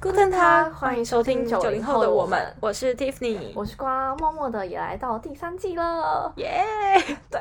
Guten Tag，欢迎收听九零后的我们，我是 Tiffany，我是瓜，默默的也来到第三季了，耶、yeah！对，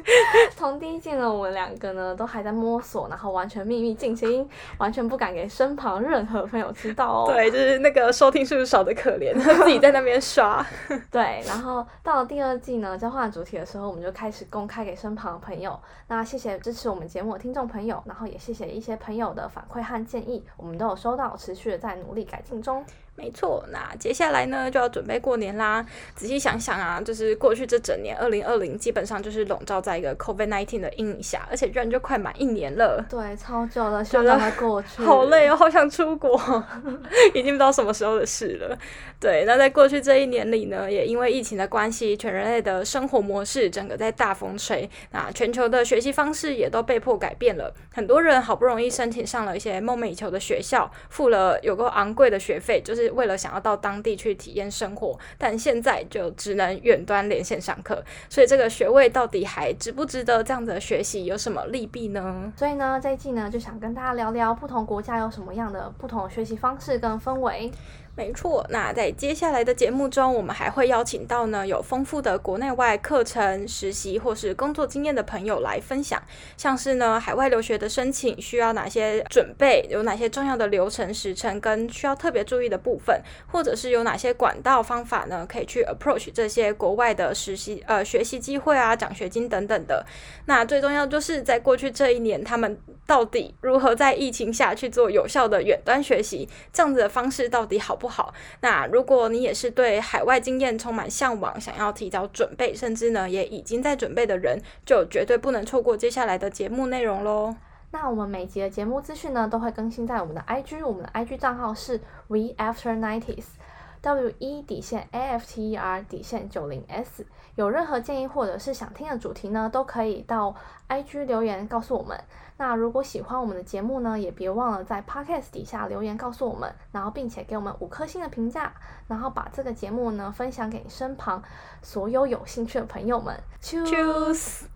从第一季呢，我们两个呢都还在摸索，然后完全秘密进行，完全不敢给身旁任何朋友知道哦。对，就是那个收听数少的可怜，自己在那边刷。对，然后到了第二季呢，交换主题的时候，我们就开始公开给身旁的朋友。那谢谢支持我们节目的听众朋友，然后也谢谢一些朋友的反馈和建议，我们都有收到，持续的在。努力改进中。没错，那接下来呢就要准备过年啦。仔细想想啊，就是过去这整年，二零二零基本上就是笼罩在一个 COVID nineteen 的阴影下，而且居然就快满一年了。对，超久了，想让它过去。好累哦，好想出国，已经不知道什么时候的事了。对，那在过去这一年里呢，也因为疫情的关系，全人类的生活模式整个在大风吹，那全球的学习方式也都被迫改变了。很多人好不容易申请上了一些梦寐以求的学校，付了有个昂贵的学费，就是。为了想要到当地去体验生活，但现在就只能远端连线上课，所以这个学位到底还值不值得这样的学习？有什么利弊呢？所以呢，这一季呢就想跟大家聊聊不同国家有什么样的不同学习方式跟氛围。没错，那在接下来的节目中，我们还会邀请到呢有丰富的国内外课程、实习或是工作经验的朋友来分享，像是呢海外留学的申请需要哪些准备，有哪些重要的流程时程跟需要特别注意的部分，或者是有哪些管道方法呢可以去 approach 这些国外的实习呃学习机会啊、奖学金等等的。那最重要就是在过去这一年，他们到底如何在疫情下去做有效的远端学习，这样子的方式到底好不？好，那如果你也是对海外经验充满向往，想要提早准备，甚至呢也已经在准备的人，就绝对不能错过接下来的节目内容喽。那我们每集的节目资讯呢，都会更新在我们的 IG，我们的 IG 账号是 We After Nineties，W E 底线 A F T E R 底线九零 S。有任何建议或者是想听的主题呢，都可以到 IG 留言告诉我们。那如果喜欢我们的节目呢，也别忘了在 Podcast 底下留言告诉我们，然后并且给我们五颗星的评价，然后把这个节目呢分享给你身旁所有有兴趣的朋友们。Choose。